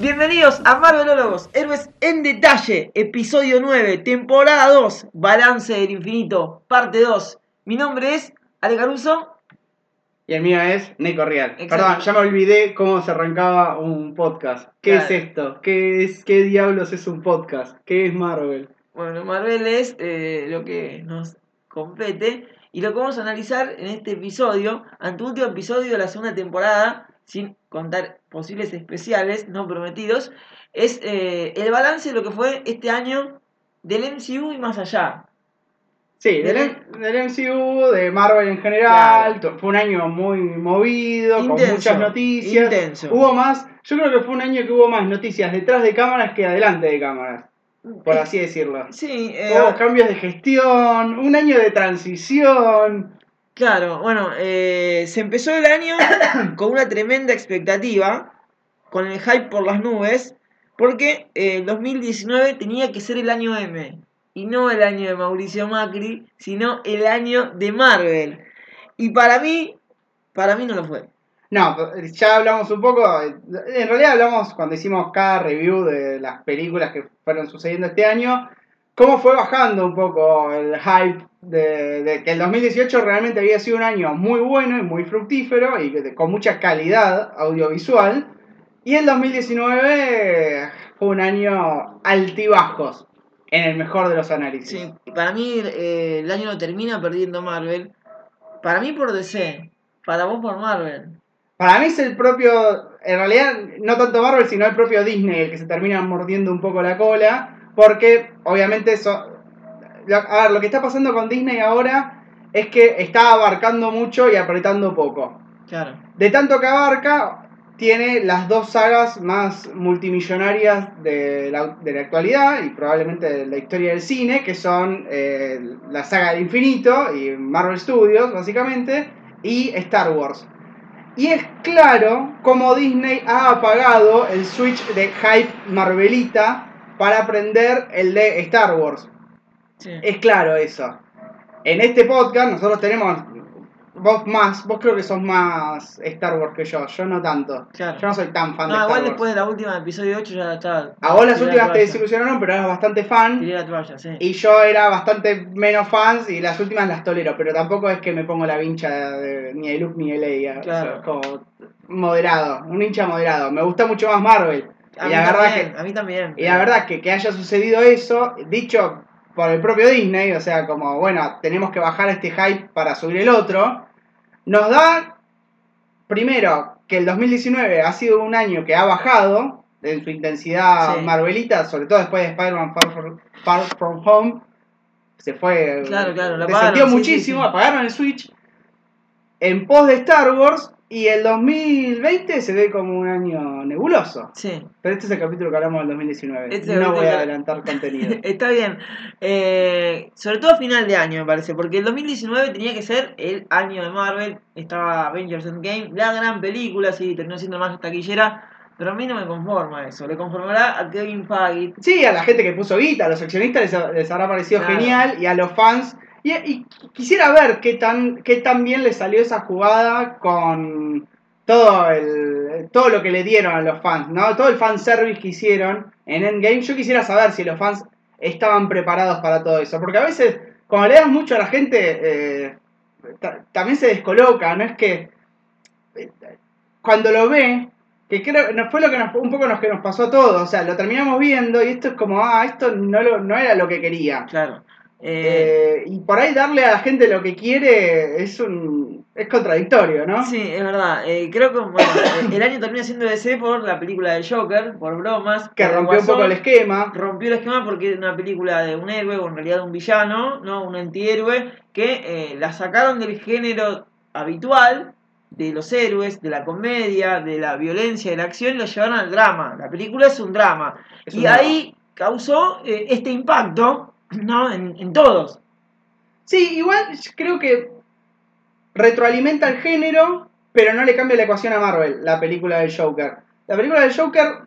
Bienvenidos a Marvelólogos, Héroes en Detalle, episodio 9, temporada 2, Balance del Infinito, parte 2. Mi nombre es Ale Caruso. Y el mío es Nico Real. Perdón, ya me olvidé cómo se arrancaba un podcast. ¿Qué Claro. es esto? ¿Qué, es, ¿Qué diablos es un podcast? ¿Qué es Marvel? Bueno, Marvel es eh, lo que nos compete y lo que vamos a analizar en este episodio, último episodio de la segunda temporada, sin contar posibles especiales no prometidos, es eh, el balance de lo que fue este año del MCU y más allá. Sí, del, del MCU, de Marvel en general. Fue un año muy movido, con muchas noticias. intenso. Hubo más, yo creo que fue un año que hubo más noticias detrás de cámaras que adelante de cámaras, por así decirlo. Sí, eh, Hubo cambios de gestión, un año de transición. Claro, bueno, eh, se empezó el año con una tremenda expectativa, con el hype por las nubes, porque eh, el 2019 tenía que ser el año M, y no el año de Mauricio Macri, sino el año de Marvel. Y para mí, para mí no lo fue. No, ya hablamos un poco, en realidad hablamos cuando hicimos cada review de las películas que fueron sucediendo este año, cómo fue bajando un poco el hype de, de que el 2018 realmente había sido un año muy bueno y muy fructífero y que- con mucha calidad audiovisual, y el 2019 fue un año altibajos, en el mejor de los análisis. Sí, para mí eh, el año lo termina perdiendo Marvel. Para mí por DC, para vos por Marvel. Para mí es el propio, en realidad no tanto Marvel, sino el propio Disney el que se termina mordiendo un poco la cola, porque obviamente eso... lo- A ver, lo que está pasando con Disney ahora es que está abarcando mucho y apretando poco. Claro. De tanto que abarca, tiene las dos sagas más multimillonarias de la, de la actualidad y probablemente de la historia del cine, que son eh, la saga del infinito y Marvel Studios, básicamente, y Star Wars. Y es claro cómo Disney ha apagado el switch de hype Marvelita para prender el de Star Wars. Sí. Es claro eso. En este podcast nosotros tenemos. Vos más, vos creo que sos más Star Wars que yo, yo no tanto. Claro. Yo no soy tan fan de No, Star igual Wars. después de la última episodio 8 ya estaba. A vos las la últimas te desilusionaron, pero eras bastante fan. Tiré la toalla, sí. Y yo era bastante menos fan y las últimas las tolero, pero tampoco es que me pongo la vincha de- ni de Luke ni de Leia. Claro. O sea, es como moderado, un hincha moderado. Me gusta mucho más Marvel. A y mí la verdad también, que a mí también. Y la verdad que, que haya sucedido eso, dicho por el propio Disney, o sea, como, bueno, tenemos que bajar este hype para subir el otro, nos da, primero, que el 2019 ha sido un año que ha bajado en su intensidad Sí. marvelita, sobre todo después de Spider-Man Far, From- Far From Home, se fue, Claro, claro, lo descendió apagaron, muchísimo, sí, sí. apagaron el Switch, en pos de Star Wars, y el 2020 se ve como un año nebuloso. Sí, Pero este es el capítulo que hablamos del 2019. Este no voy a adelantar contenido. está bien. Eh, sobre todo a final de año, me parece. Porque el 2019 tenía que ser el año de Marvel. Estaba Avengers Endgame, la gran película, sí, terminó siendo más taquillera. Pero a mí no me conforma eso. Le conformará a Kevin Feige. Sí, a la gente que puso guita, a los accionistas les, les habrá parecido Claro. genial y a los fans. Y, quisiera ver qué tan, qué tan bien le salió esa jugada con todo el todo lo que le dieron a los fans, ¿no? Todo el fanservice que hicieron en Endgame. Yo quisiera saber si los fans estaban preparados para todo eso. Porque a veces, cuando le das mucho a la gente, eh, ta- también se descoloca, ¿no? Es que eh, cuando lo ve, que creo no fue lo que nos, un poco nos, que nos pasó a todos, o sea, lo terminamos viendo y esto es como, ah, esto no, lo, no era lo que quería. Claro. Eh, Eh, y por ahí darle a la gente lo que quiere es un es contradictorio, ¿no? Sí, es verdad. Eh, creo que bueno, el año termina siendo DC por la película de Joker, por bromas. Que rompió un poco el esquema. rompió el esquema porque era una película de un héroe o en realidad un villano, ¿no? Un antihéroe que la sacaron del género habitual de los héroes, de la comedia, de la violencia, de la acción y lo llevaron al drama. La película es un drama. Es y un ahí causó este impacto, ¿no? En, en todos. Sí, igual creo que retroalimenta el género, pero no le cambia la ecuación a Marvel, la película del Joker. La película del Joker,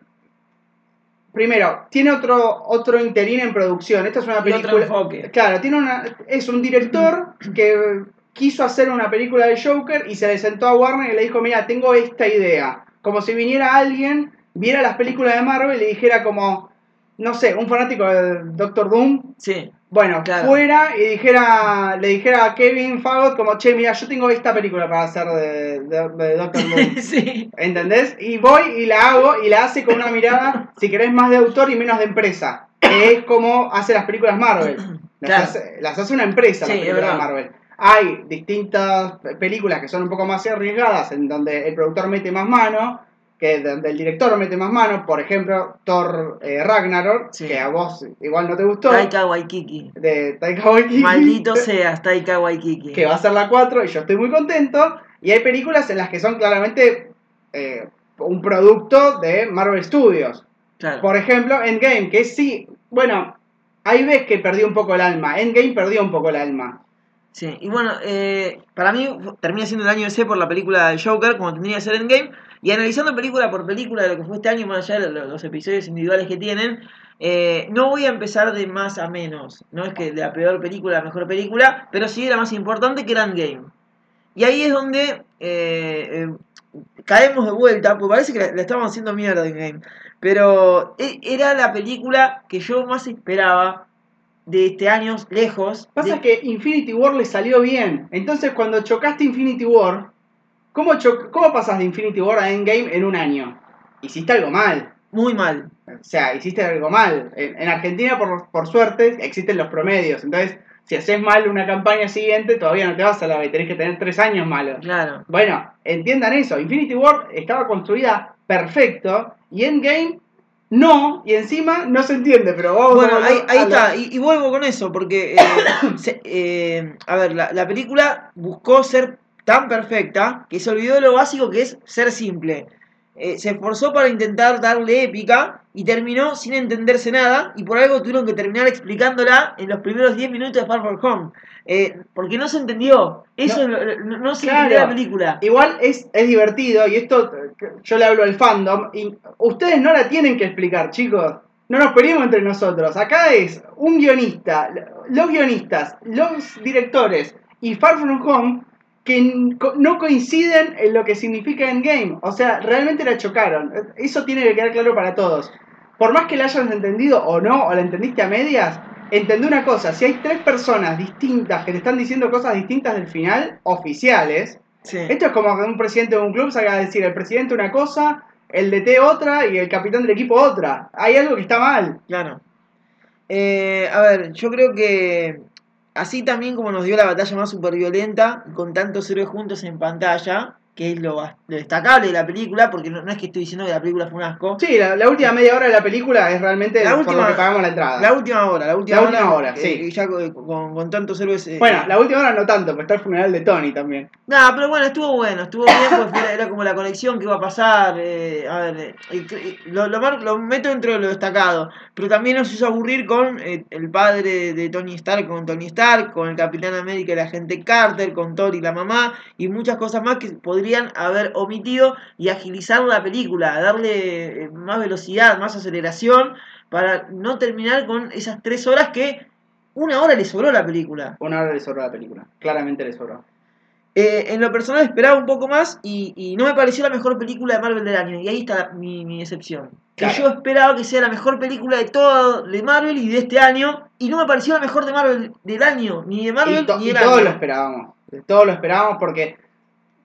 primero, tiene otro, otro interín en producción. Esta es una película. Claro, tiene una, es un director que quiso hacer una película de Joker y se le sentó a Warner y le dijo, mira, tengo esta idea. Como si viniera alguien viera las películas de Marvel y dijera como, no sé, un fanático de Doctor Doom, Sí, bueno, Claro. fuera y dijera, le dijera a Kevin Fagot como, che, mira, yo tengo esta película para hacer de, de- de Doctor Doom. sí. ¿Entendés? Y voy y la hago y la hace con una mirada, si querés, más de autor y menos de empresa. Que es como hace las películas Marvel. Las, Claro. hace, las hace una empresa Sí, las películas de. Marvel. Hay distintas pe- películas que son un poco más arriesgadas, en donde el productor mete más mano, que donde el director mete más mano. Por ejemplo, Thor eh, Ragnarok, Sí. que a vos igual no te gustó. Taika Waikiki. De Taika Waititi. Maldito seas, Taika Waikiki. que va a ser la 4 y yo estoy muy contento. Y hay películas en las que son claramente eh, un producto de Marvel Studios. Claro. Por ejemplo, Endgame, que sí, bueno, ahí ves que perdió un poco el alma. Endgame perdió un poco el alma. Sí, y bueno, eh, para mí termina siendo el año C por la película de Joker, como tendría que ser Endgame. Y analizando película por película de lo que fue este año, más allá de lo- los episodios individuales que tienen, eh, no voy a empezar de más a menos. No es que de la peor película a la mejor película, pero sí de la más importante que era Endgame. Y ahí es donde eh, eh, caemos de vuelta, porque parece que la, la estamos haciendo mierda Endgame. Pero e- era la película que yo más esperaba de este año, lejos. Pasa de- que Infinity War le salió bien. Entonces, cuando chocaste Infinity War, ¿cómo, ¿cómo pasas de Infinity War a Endgame en un año? Hiciste algo mal. Muy mal. O sea, hiciste algo mal. En, en Argentina, por, por suerte, existen los promedios. Entonces, si haces mal una campaña siguiente, todavía no te vas a la B. Tenés que tener tres años malos. Claro. Bueno, entiendan eso. Infinity War estaba construida perfecto y Endgame no. Y encima no se entiende, pero vamos Bueno, a ahí, ahí a está, y, y vuelvo con eso, porque, eh, se- eh, a ver, la, la película buscó ser tan perfecta que se olvidó de lo básico que es ser simple. Eh, se esforzó para intentar darle épica y terminó sin entenderse nada, y por algo tuvieron que terminar explicándola en los primeros 10 minutos de Far From Home. Eh, porque no se entendió, eso No. no, no- no se Claro. entendió la película. Igual es, es divertido y esto yo le hablo al fandom y ustedes no la tienen que explicar, chicos. No nos peleemos entre nosotros. Acá es un guionista, los guionistas, los directores y Far From Home que no coinciden en lo que significa Endgame. O sea, realmente la chocaron. Eso tiene que quedar claro para todos. Por más que la hayas entendido o no, o la entendiste a medias, entendé una cosa. Si hay tres personas distintas que te están diciendo cosas distintas del final, oficiales, Sí. esto es como que un presidente de un club salga a decir el presidente una cosa, el DT otra y el capitán del equipo otra. Hay algo que está mal. Claro. Eh, a ver, yo creo que así también como nos dio la batalla más super violenta, con tantos héroes juntos en pantalla, que es lo, destacable de la película, porque no, no es que estoy diciendo que la película fue un asco. Sí, la, la última media hora de la película es realmente La por última- lo que pagamos la entrada. La última hora, la última La última hora, eh, sí. eh, ya con, con- con tantos héroes. eh, bueno, eh, la última hora no tanto, pero está el funeral de Tony también. Nada, pero bueno, estuvo bueno, estuvo bien, porque fue- era como la conexión que iba a pasar. eh, a ver, eh, eh, lo, lo, mar- lo meto dentro de lo destacado. Pero también nos hizo aburrir con eh, el padre de Tony Stark, con Tony Stark, con el Capitán América y la gente Carter, con Thor y la mamá, y muchas cosas más que podrían haber omitido y agilizar la película, darle eh, más velocidad, más aceleración, para no terminar con esas tres horas que una hora le sobró la película. Una hora le sobró la película. Claramente le sobró. Eh, en lo personal esperaba un poco más y, y no me pareció la mejor película de Marvel del año. Y ahí está mi, mi decepción. Que yo esperaba que sea la mejor película de todo de Marvel y de este año. Y no me pareció la mejor de Marvel del año. Ni de Marvel y, ni y todos lo esperábamos. Todos lo esperábamos porque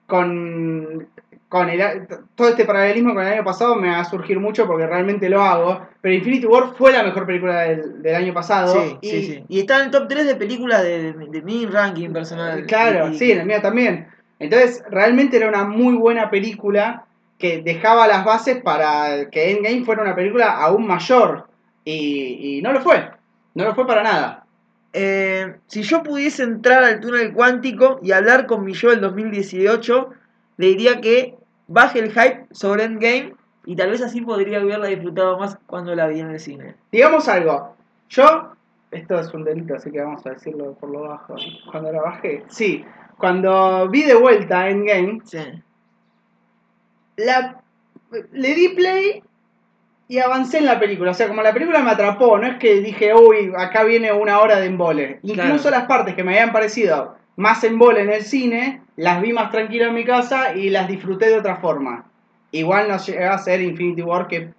con, con el, todo este paralelismo con el año pasado me va a surgir mucho porque realmente lo hago. Pero Infinity War fue la mejor película del, del año pasado. Sí, y, sí, sí. Y está en el top 3 de películas de, de, de mi ranking personal. Claro, Y- sí, en el mío también. Entonces, realmente era una muy buena película que dejaba las bases para que Endgame fuera una película aún mayor. Y, y no lo fue. No lo fue para nada. Eh, si yo pudiese entrar al túnel cuántico y hablar con mi yo del 2018, le diría que baje el hype sobre Endgame y tal vez así podría haberla disfrutado más cuando la vi en el cine. Digamos algo. Yo, esto es un delito, así que vamos a decirlo por lo bajo. Cuando la bajé. Sí, cuando vi de vuelta Endgame, Sí, la, le di play y avancé en la película. O sea, como la película me atrapó, no es que dije, uy, acá viene una hora de embole. Incluso Claro. las partes que me habían parecido más embole en el cine, las vi más tranquilo en mi casa y las disfruté de otra forma. igual no llega a ser Infinity War que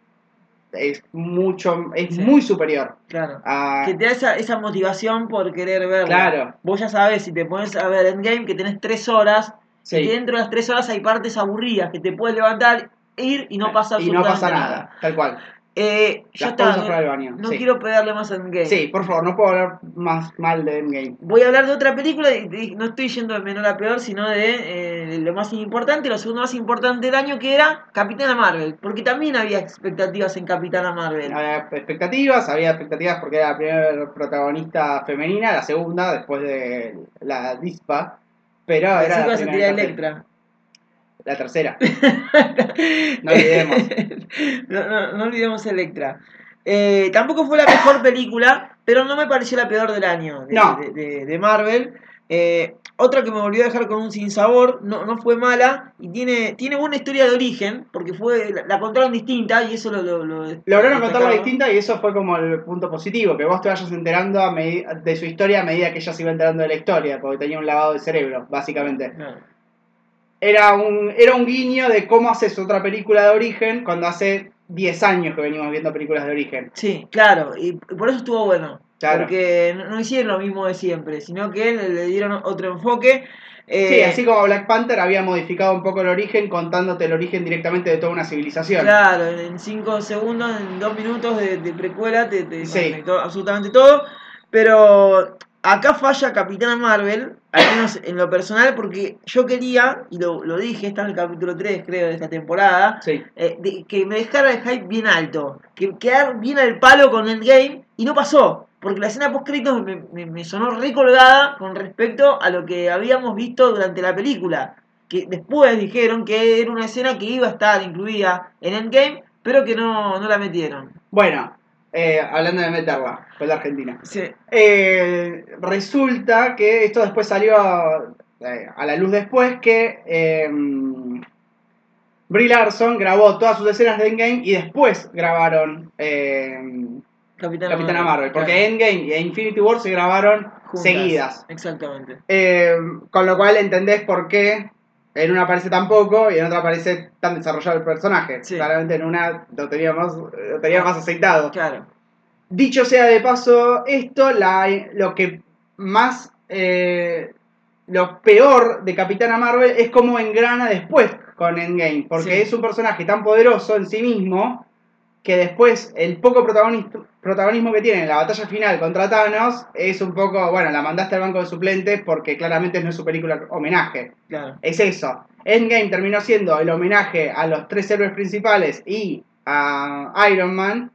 es mucho, es Sí. muy superior Claro. a... Que te da esa, esa motivación por querer verla. Claro. Vos ya sabes, si te pones a ver Endgame, que tenés tres horas, Sí. y que dentro de las tres horas hay partes aburridas, que te puedes levantar, ir y no pasa y no absolutamente pasa nada, tal cual. Eh, ya está, no, para el baño. no sí. quiero pegarle más a Endgame. Sí, por favor, no puedo hablar más mal de Endgame. Voy a hablar de otra película y y no estoy yendo de menor a peor, sino de eh, lo más importante, lo segundo más importante del año, que era Capitana Marvel. Porque también había expectativas en Capitana Marvel. Había expectativas, había expectativas porque era la primera protagonista femenina, la segunda después de la Dispa, pero era la, primera cartel. Electra. La tercera. No olvidemos. no, no- no olvidemos Electra. Eh, tampoco fue la mejor película, pero no me pareció la peor del año de, No. de- de- de Marvel. Eh, otra que me volvió a dejar con un sinsabor, no, no fue mala y tiene, tiene buena historia de origen, porque fue la, la contaron distinta y eso lo... lo, lo Lograron contarla distinta y eso fue como el punto positivo, que vos te vayas enterando a de su historia a medida que ella se iba enterando de la historia, porque tenía un lavado de cerebro, básicamente. Era un, era un guiño de cómo haces otra película de origen cuando hace 10 años que venimos viendo películas de origen. Sí, claro, y por eso estuvo bueno. Claro. Porque no, no hicieron lo mismo de siempre, sino que le, dieron otro enfoque. Eh, Sí, así como Black Panther había modificado un poco el origen contándote el origen directamente de toda una civilización. Claro, en 5 segundos, en 2 minutos de, de precuela te, te Sí. absolutamente todo. Pero acá falla Capitana Marvel, al menos en lo personal, porque yo quería, y lo, lo dije, está en el capítulo 3 creo de esta temporada, Sí. eh, de- que me dejara el hype bien alto, que quedar bien al palo con Endgame, y no pasó. Porque la escena post créditos me, me, me sonó recolgada con respecto a lo que habíamos visto durante la película. Que después dijeron que era una escena que iba a estar incluida en Endgame, pero que no, no la metieron. Bueno, eh, hablando de meterla, con la Argentina. Sí, Eh, resulta que esto después salió eh, a la luz después que eh, Brie Larson grabó todas sus escenas de Endgame y después grabaron eh, Capitana, Capitana Marvel, porque claro, Endgame e Infinity War se grabaron juntas. seguidas. Exactamente. Eh, con lo cual entendés por qué en una aparece tan poco y en otra aparece tan desarrollado el personaje. Sí. Claramente en una lo tenía más, lo tenía más aceitado. Claro. Dicho sea de paso esto, la, lo que más... eh, lo peor de Capitana Marvel es cómo engrana después con Endgame, porque Sí. es un personaje tan poderoso en sí mismo que después el poco protagonis- protagonismo que tiene en la batalla final contra Thanos es un poco, bueno, la mandaste al banco de suplentes porque claramente no es su película homenaje. Claro. Es eso. Endgame terminó siendo el homenaje a los tres héroes principales y a Iron Man.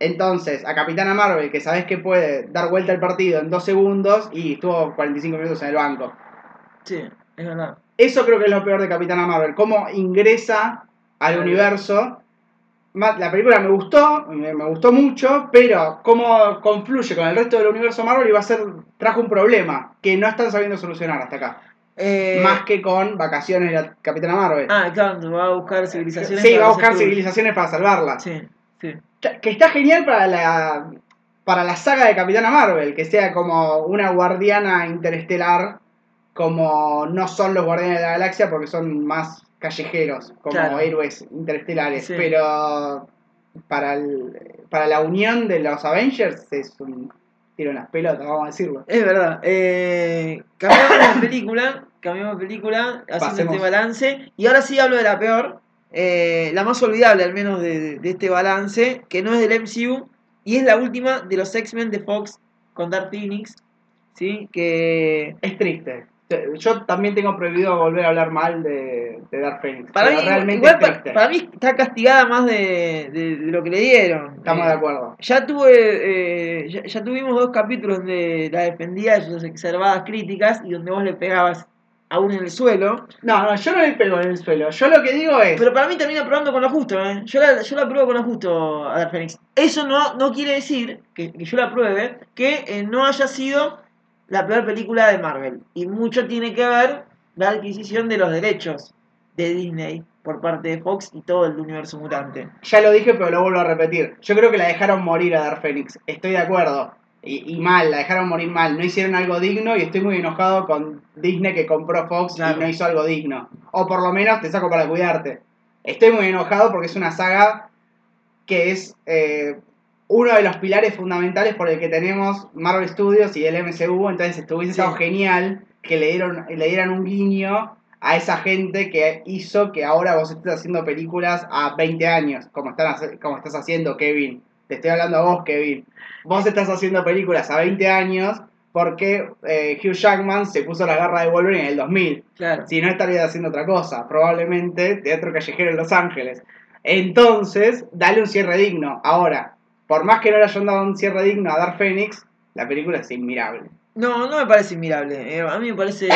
Entonces, a Capitana Marvel, que sabes que puede dar vuelta al partido en dos segundos y estuvo 45 minutos en el banco. Sí, es verdad. Eso creo que es lo peor de Capitana Marvel. Cómo ingresa al universo. La película me gustó, me, me gustó mucho, pero cómo confluye con el resto del universo Marvel iba a ser, trajo un problema que no están sabiendo solucionar hasta acá. Eh, Más que con vacaciones de la Capitana Marvel. Ah, claro, va a buscar civilizaciones. sí, para va a buscar civilizaciones para salvarla. Sí, sí. Que está genial para la, para la saga de Capitana Marvel, que sea como una guardiana interestelar, como no son los guardianes de la galaxia, porque son más callejeros, como Claro. héroes interestelares. Sí. Pero para, el- para la unión de los Avengers es un tiro en las pelotas, vamos a decirlo. Es verdad. Eh, cambiamos de película, cambiamos de película, haciendo este balance. Y ahora sí hablo de la peor, eh, la más olvidable al menos de, de- de este balance, que no es del MCU, y es la última de los X-Men de Fox con Dark Phoenix, ¿sí? Que Es triste. Yo también tengo prohibido volver a hablar mal de, de Dark Phoenix. para mí, realmente igual para está castigada más de, de- de lo que le dieron. Estamos Eh, de acuerdo. Ya tuve, eh, ya, ya tuvimos dos capítulos donde la defendía de sus exacerbadas críticas y donde vos le pegabas aún en el suelo. No, no, yo no le pego en el suelo. Yo lo que digo es. Pero para mí termina probando con lo justo, ¿eh? Yo la, yo la pruebo con lo justo a Dark Phoenix. Eso no, no quiere decir que, que yo la pruebe que eh, no haya sido la peor película de Marvel. Y mucho tiene que ver la adquisición de los derechos de Disney por parte de Fox y todo el universo mutante. Ya lo dije, pero lo vuelvo a repetir. Yo creo que la dejaron morir a Dark Phoenix. Estoy de acuerdo. Y, y mal, la dejaron morir mal. No hicieron algo digno y estoy muy enojado con Disney que compró Fox Claro. y no hizo algo digno. O por lo menos te saco para cuidarte. Estoy muy enojado porque es una saga que es eh, uno de los pilares fundamentales por el que tenemos Marvel Studios y el MCU. Entonces estuviese Sí. genial que le, dieron, le dieran un guiño a esa gente que hizo que ahora vos estés haciendo películas a 20 años, como, están, hace- como estás haciendo, Kevin. Te estoy hablando a vos, Kevin. Vos estás haciendo películas a 20 años porque eh, Hugh Jackman se puso la garra de Wolverine en el 2000. Claro. Si no estaría haciendo otra cosa, probablemente teatro callejero en Los Ángeles. Entonces, dale un cierre digno. Ahora, por más que no le hayan dado un cierre digno a Dark Phoenix, la película es inmirable. No, no me parece admirable. Eh, a mí me parece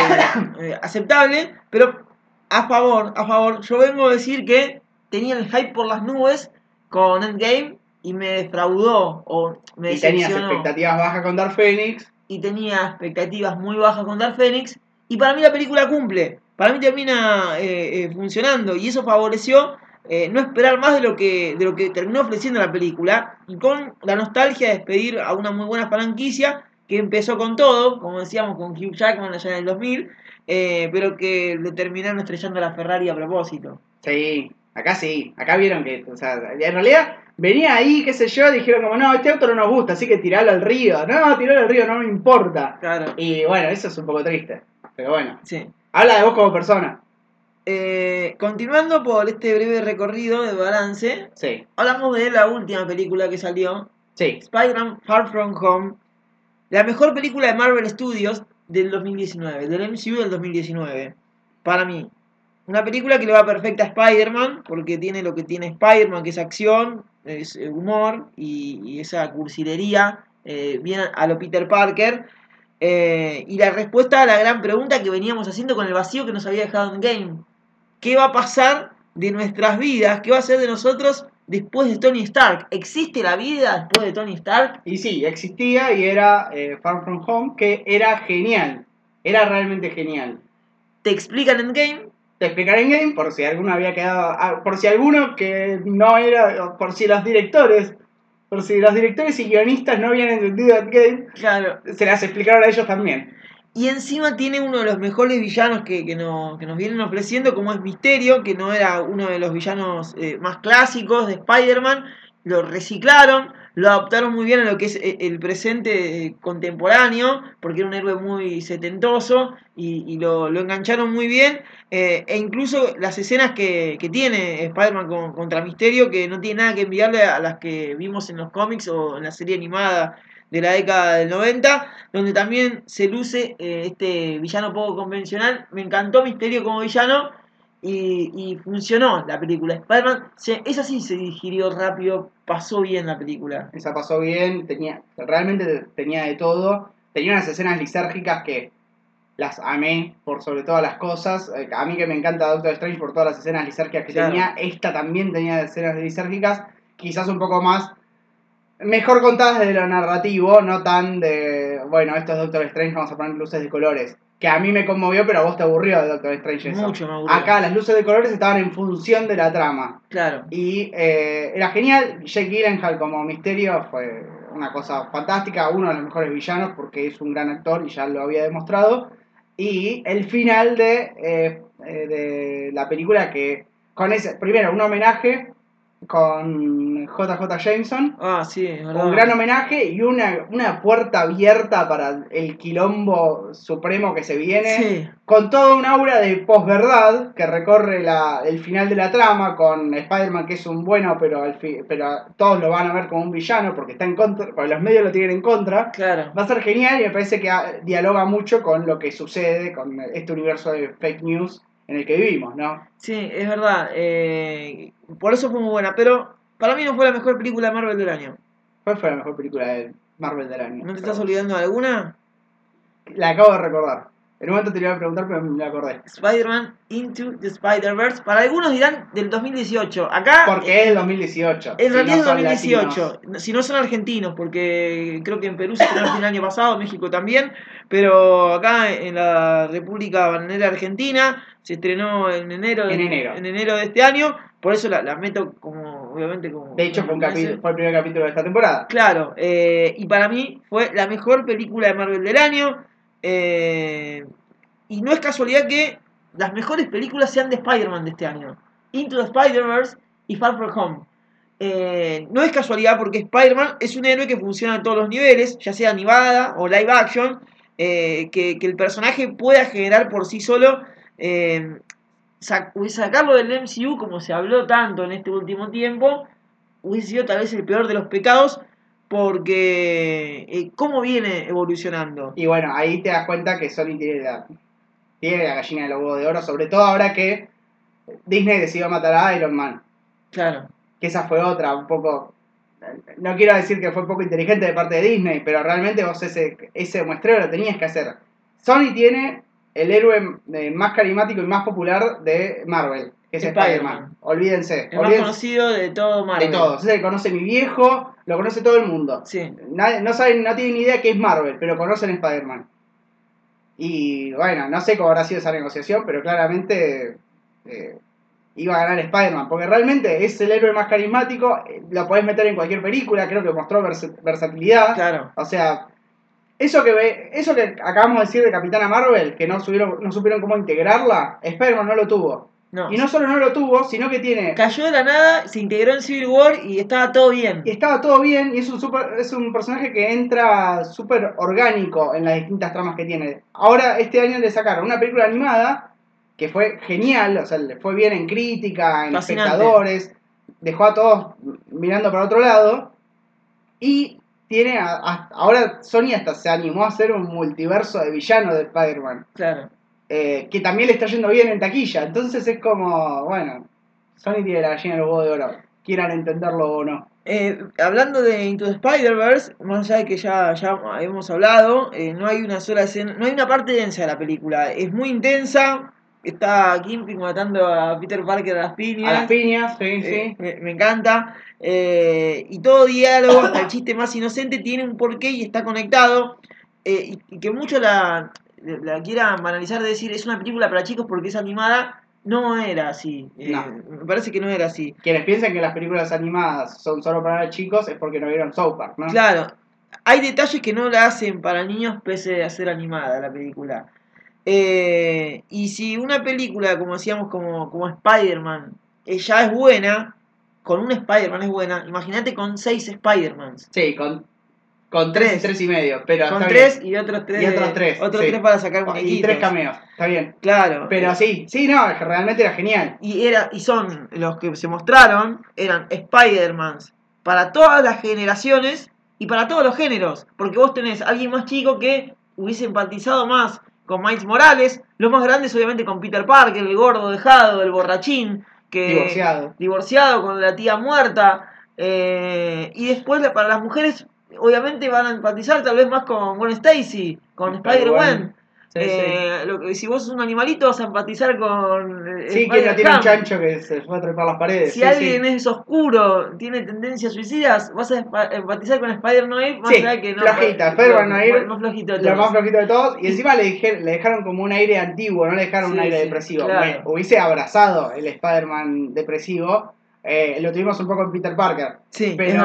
eh, aceptable, pero a favor, a favor. Yo vengo a decir que tenía el hype por las nubes con Endgame y me defraudó o me y tenías expectativas bajas con Dark Phoenix. y tenía expectativas muy bajas con Dark Phoenix. Y para mí la película cumple. Para mí termina eh, funcionando. Y eso favoreció eh, no esperar más de lo, que, de lo que terminó ofreciendo la película. Y con la nostalgia de despedir a una muy buena franquicia que empezó con todo, como decíamos, con Hugh Jackman allá en el 2000. eh, pero que le terminaron estrellando a la Ferrari a propósito. Sí, acá sí. Acá vieron que, o sea, en realidad venía ahí, qué sé yo, dijeron como, no, este auto no nos gusta, así que tiralo al río. No, tiralo al río, no me importa. Claro, Y bueno, eso es un poco triste. Pero bueno, sí. habla de vos como persona. Eh, continuando por este breve recorrido de balance, Sí, hablamos de la última película que salió, sí. Spider-Man Far From Home, la mejor película de Marvel Studios del 2019, del MCU del 2019, para mí. Una película que le va perfecta a Spider-Man, porque tiene lo que tiene Spider-Man, que es acción, es eh, humor y, y esa cursilería, eh, bien a lo Peter Parker. eh, y la respuesta a la gran pregunta que veníamos haciendo con el vacío que nos había dejado en Game. ¿Qué va a pasar de nuestras vidas? ¿Qué va a ser de nosotros después de Tony Stark? ¿Existe la vida después de Tony Stark? Y sí, existía y era eh, Far From Home, que era genial. Era realmente genial. Te explican en Game. Te explicaré en game por si alguno había quedado. ah, Por si alguno que no era. Por si los directores. Por si los directores y guionistas no habían entendido el game. Claro. Se las explicaron a ellos también. Y encima tiene uno de los mejores villanos que, que, no- que nos vienen ofreciendo, como es Misterio, que no era uno de los villanos eh, más clásicos de Spider-Man. Lo reciclaron, lo adaptaron muy bien a lo que es eh, el presente eh, contemporáneo, porque era un héroe muy setentoso y, y lo, lo engancharon muy bien. eh, e incluso las escenas que, que tiene Spider-Man con- contra Misterio, que no tiene nada que enviarle a las que vimos en los cómics o en la serie animada de la década del 90, donde también se luce eh, este villano poco convencional. Me encantó Misterio como villano y, y funcionó la película. Spider-Man, esa sí se digirió rápido, pasó bien la película. Esa pasó bien. Tenía, realmente tenía de todo. Tenía unas escenas lisérgicas que las amé por sobre todas las cosas. Eh, A mí que me encanta Doctor Strange por todas las escenas lisérgicas que Claro. tenía. Esta también tenía escenas lisérgicas. Quizás un poco más. Mejor contadas de lo narrativo, no tan de. Bueno, esto es Doctor Strange, vamos a poner luces de colores. Que a mí me conmovió, pero a vos te aburrió de Doctor Strange eso. Mucho me aburrió. Acá las luces de colores estaban en función de la trama. Claro. Y eh, era genial. Jake Gyllenhaal como misterio fue una cosa fantástica. Uno de los mejores villanos porque es un gran actor y ya lo había demostrado. Y el final de, eh, eh, de la película que con ese, primero un homenaje con JJ Jameson. Ah, sí, es verdad. Un gran homenaje y una, una puerta abierta para el quilombo supremo que se viene Sí, con toda un aura de posverdad que recorre la, el final de la trama con Spider-Man que es un bueno pero al fi- pero todos lo van a ver como un villano porque está en contra porque los medios lo tienen en contra claro. va a ser genial y me parece que dialoga mucho con lo que sucede con este universo de fake news en el que vivimos no Sí, es verdad. eh, por eso fue muy buena. Pero para mí no fue la mejor película de Marvel del año. ¿cuál fue la mejor película de Marvel del año? ¿No te estás olvidando de alguna? la acabo de recordar en un momento te lo iba a preguntar pero me acordé Spider-Man Into the Spider-Verse. Para algunos dirán del 2018. Acá. porque es el 2018 En realidad es son 2018, latinos. si no son argentinos, porque creo que en Perú se estrenó el año pasado, México también, pero acá en la República Bananera Argentina se estrenó en enero, En enero. en enero de este año, por eso la, la meto como, obviamente, como... de hecho un fue el primer capítulo de esta temporada Claro, eh, y para mí fue la mejor película de Marvel del año, eh, y no es casualidad que las mejores películas sean de Spider-Man de este año. Into the Spider-Verse y Far From Home. Eh, no es casualidad porque Spider-Man es un héroe que funciona a todos los niveles, ya sea animada o live action, eh, que, el personaje pueda generar por sí solo sac- sacarlo del MCU como se habló tanto en este último tiempo hubiese sido tal vez el peor de los pecados porque eh, cómo viene evolucionando Y bueno, ahí te das cuenta que Sony tiene la, tiene la gallina de los huevos de oro, sobre todo ahora que Disney decidió matar a Iron Man. claro Que esa fue otra, un poco. No quiero decir que fue poco inteligente de parte de Disney, pero realmente vos ese, ese muestreo lo tenías que hacer. Sony tiene el héroe eh, más carismático y más popular de Marvel, es Spider-Man. Olvídense. el más olvídense conocido de todo de Marvel todos. Ese que conoce mi viejo, lo conoce todo el mundo. sí Nadie- no saben, no tienen ni idea qué es Marvel, pero conocen Spider-Man. Y bueno, no sé cómo habrá sido esa negociación, pero claramente eh, iba a ganar Spider-Man, porque realmente es el héroe más carismático, eh, lo podés meter en cualquier película, creo que mostró vers- versatilidad. claro O sea, eso que ve, eso que acabamos de decir de Capitana Marvel, que no, subieron, no supieron cómo integrarla, Spider-Man no lo tuvo. No Y no solo no lo tuvo, sino que tiene cayó de la nada se integró en Civil War y estaba todo bien Y estaba todo bien y es un, super, es un personaje que entra súper orgánico en las distintas tramas que tiene. Ahora, este año le sacaron una película animada que fue genial, o sea, le fue bien en crítica, en Fascinante. espectadores, dejó a todos mirando para otro lado y tiene, a- a- ahora Sony hasta se animó a hacer un multiverso de villanos de Spider-Man, claro eh, que también le está yendo bien en taquilla, entonces es como, bueno, Sony tiene la gallina de los huevos de oro, quieran entenderlo o no. Eh, hablando de Into the Spider-Verse, más allá de que ya, ya hemos hablado, eh, no hay una sola escena, no hay una parte densa de la película. Es muy intensa. Está Kingpin matando a Peter Parker a las piñas. A las piñas, sí, Eh, sí. me, me encanta. Eh, y todo diálogo, el chiste más inocente, tiene un porqué y está conectado. Eh, y, y que muchos la, la quieran banalizar de decir es una película para chicos porque es animada. No era así. Eh, No. Me parece que no era así. Quienes piensan que las películas animadas son solo para chicos es porque no vieron South Park, ¿no? Claro, hay detalles que no la hacen para niños pese a ser animada la película. Eh, y si una película, como decíamos, como, como Spider-Man, eh, ya es buena, con un Spider-Man es buena, imagínate con seis Spider-Mans. Sí, con, con tres, Tres. y tres y medio. Pero Con tres bien. y otros tres. Y otros tres, Otros sí. tres para sacar Y muñequitos. tres cameos, está bien. Claro. Pero sí, sí, no, realmente era genial. Y, era, y son los que se mostraron, eran Spider-Mans para todas las generaciones y para todos los géneros. Porque vos tenés a alguien más chico que hubiese empatizado más con Miles Morales, los más grandes obviamente con Peter Parker, el gordo dejado, el borrachín, que Divorciado. divorciado con la tía muerta. eh, y después para las mujeres obviamente van a empatizar tal vez más con Gwen Stacy, con. Sí, sí. Eh, lo que- si vos sos un animalito vas a empatizar con... eh, Sí, que no tiene un chancho que se fue a trepar las paredes. Si sí, alguien es oscuro, tiene tendencias suicidas, vas a empatizar con Spider-Noir más Sí, allá que no. flojita, Spider-Noir, más flojito de todos. más flojito de todos. Y encima le, dije- le dejaron como un aire antiguo, no le dejaron un aire depresivo. claro. Me- hubiese abrazado el Spider-Man depresivo. eh, lo tuvimos un poco en Peter Parker. Sí, Pero,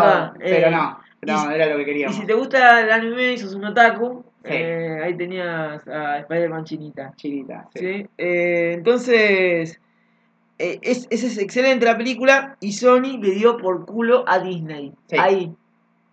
no, no, y era lo que Y queríamos. si te gusta el anime y sos un otaku, Sí. eh, ahí tenías a Spider-Man chinita. Chinita, sí. ¿sí? Eh, entonces, eh, es, esa es excelente la película y Sony le dio por culo a Disney. Sí. Ahí.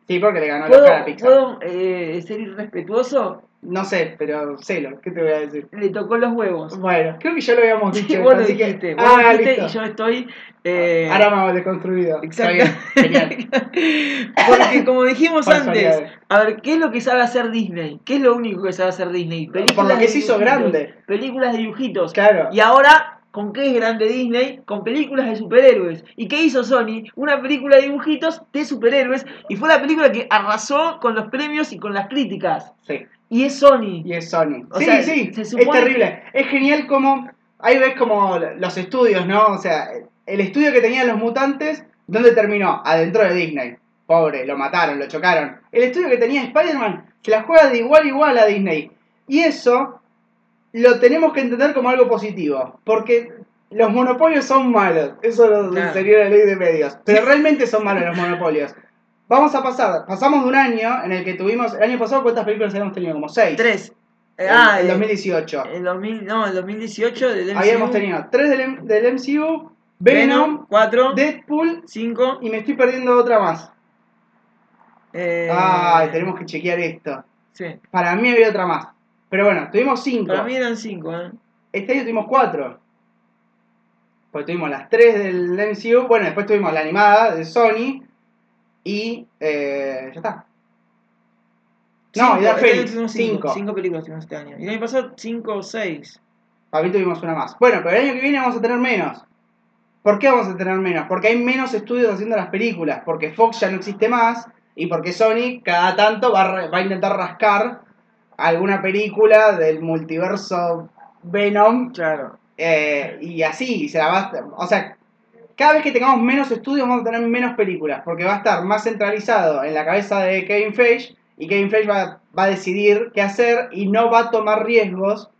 Sí, porque le ganó la ¿Puedo, cara a Pixar. ¿puedo, eh, ser irrespetuoso? No sé, pero celo, ¿qué te voy a decir? Le tocó los huevos. Bueno, creo que ya lo habíamos dicho. vos lo así que- dijiste, vos ah, dijiste listo. y yo estoy. eh, Ahora me deconstruido. Exacto. genial. Porque como dijimos antes, a ver, ¿qué es lo que sabe hacer Disney? ¿Qué es lo único que sabe hacer Disney? Por lo que se hizo dibujitos, grande. Películas de dibujitos. Claro. Y ahora, ¿con qué es grande Disney? Con películas de superhéroes. ¿Y qué hizo Sony? Una película de dibujitos de superhéroes. Y fue la película que arrasó con los premios y con las críticas. Sí. Y es Sony. Y es Sony. O sí, sea, sí, se es terrible. Es genial como. Ahí ves como los estudios, ¿no? O sea, el estudio que tenían los mutantes, ¿dónde terminó? Adentro de Disney. Pobre, lo mataron, lo chocaron. El estudio que tenía Spider-Man se la juega de igual a igual a Disney. Y eso lo tenemos que entender como algo positivo. Porque los monopolios son malos. Eso lo Claro. sería la ley de medios. Pero realmente son malos los monopolios. Vamos a pasar, pasamos de un año en el que tuvimos, el año pasado, ¿cuántas películas habíamos tenido? Como seis. Tres. Eh, El, ah, el eh, 2018. el 2000, no, el 2018 del MCU. Habíamos tenido tres del, del MCU Venom, 4, Deadpool 5. y me estoy perdiendo otra más. Eh, Ay, tenemos que chequear esto. Sí. Para mí había otra más. Pero bueno, tuvimos cinco. Para mí eran 5, ¿eh? Este año tuvimos cuatro. Pues tuvimos las tres del MCU. Bueno, después tuvimos la animada de Sony. Y eh, ya está. No, Cinco, y Dark Phoenix, cinco. 5 películas tuvimos este año. Y el año pasado 5 o 6. Para mí tuvimos una más. Bueno, pero el año que viene vamos a tener menos. ¿Por qué vamos a tener menos? Porque hay menos estudios haciendo las películas. Porque Fox ya no existe más. Y porque Sony cada tanto va a, va a intentar rascar alguna película del multiverso Venom. Claro. eh, y así, se la va a- O sea, cada vez que tengamos menos estudios vamos a tener menos películas. Porque va a estar más centralizado en la cabeza de Kevin Feige. Y Kevin Feige va, va a decidir qué hacer y no va a tomar riesgos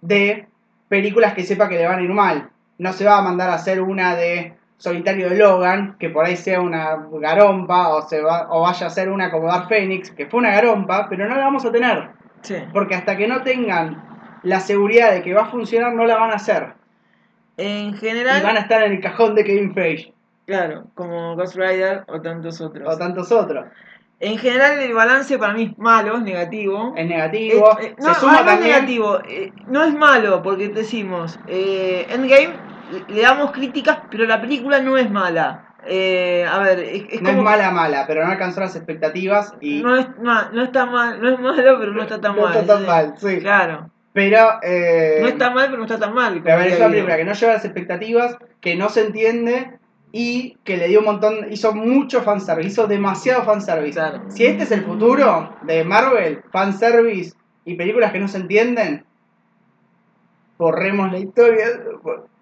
de películas que sepa que le van a ir mal. No se va a mandar a hacer una de Solitario de Logan, que por ahí sea una garompa, o, se va, o vaya a ser una como Dark Phoenix, que fue una garompa, pero no la vamos a tener. Sí. Porque hasta que no tengan la seguridad de que va a funcionar, no la van a hacer. En Y general, van a estar en el cajón de Kevin Feige, claro, como Ghost Rider o tantos otros. o tantos otros. En general, el balance para mí es malo, es negativo. Es negativo. Eh, eh, se no, suma ah, no es negativo, eh, no es malo, porque decimos, eh, Endgame le- damos críticas, pero la película no es mala. Eh, a ver, es, es No es mala, mala, pero no alcanzó las expectativas y no es ma- no está mal, no es malo, pero no está tan no mal. está tan mal, sí. Claro. Pero. eh, No está mal, pero no está tan mal. Pero es una película que no lleva las expectativas, que no se entiende y que le dio un montón, hizo mucho fanservice, hizo demasiado fanservice. Claro. Si este es el futuro de Marvel, fanservice y películas que no se entienden, borremos la historia.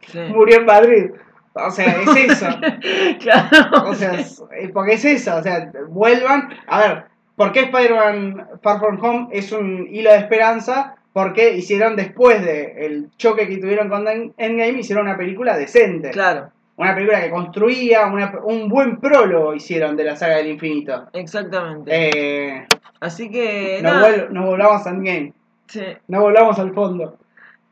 Sí. Murió en Madrid. O sea, es eso. claro. O sea, es- porque es eso. O sea, vuelvan. A ver, ¿por qué Spider-Man Far From Home es un hilo de esperanza? Porque hicieron después del choque que tuvieron con En- Endgame, hicieron una película decente. Claro, Una película que construía, una- un buen prólogo hicieron de la saga del infinito. exactamente. Eh, Así que, no, nada, vuel- no volvamos a Endgame. sí. No volvamos al fondo.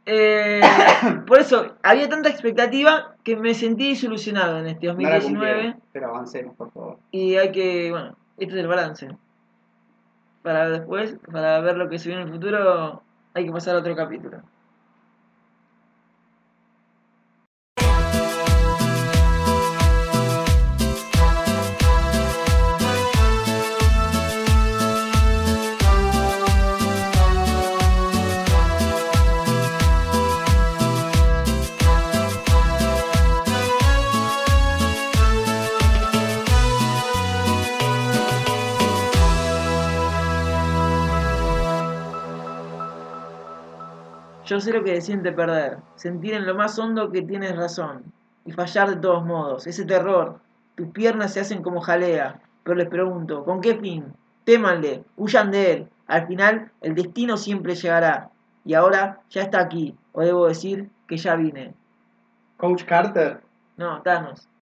Eh, por eso, había tanta expectativa que me sentí desilusionado en este No la 2019 cumplieron, pero avancemos, por favor. y hay que, bueno, este es el balance. Para después, para ver lo que se viene en el futuro, hay que pasar a otro capítulo. Yo sé lo que se siente perder, sentir en lo más hondo que tienes razón y fallar de todos modos, ese terror. Tus piernas se hacen como jalea, pero les pregunto, ¿con qué fin? Témanle, huyan de él. Al final, el destino siempre llegará. Y ahora ya está aquí, o debo decir que ya vine. Coach Carter. No, Thanos.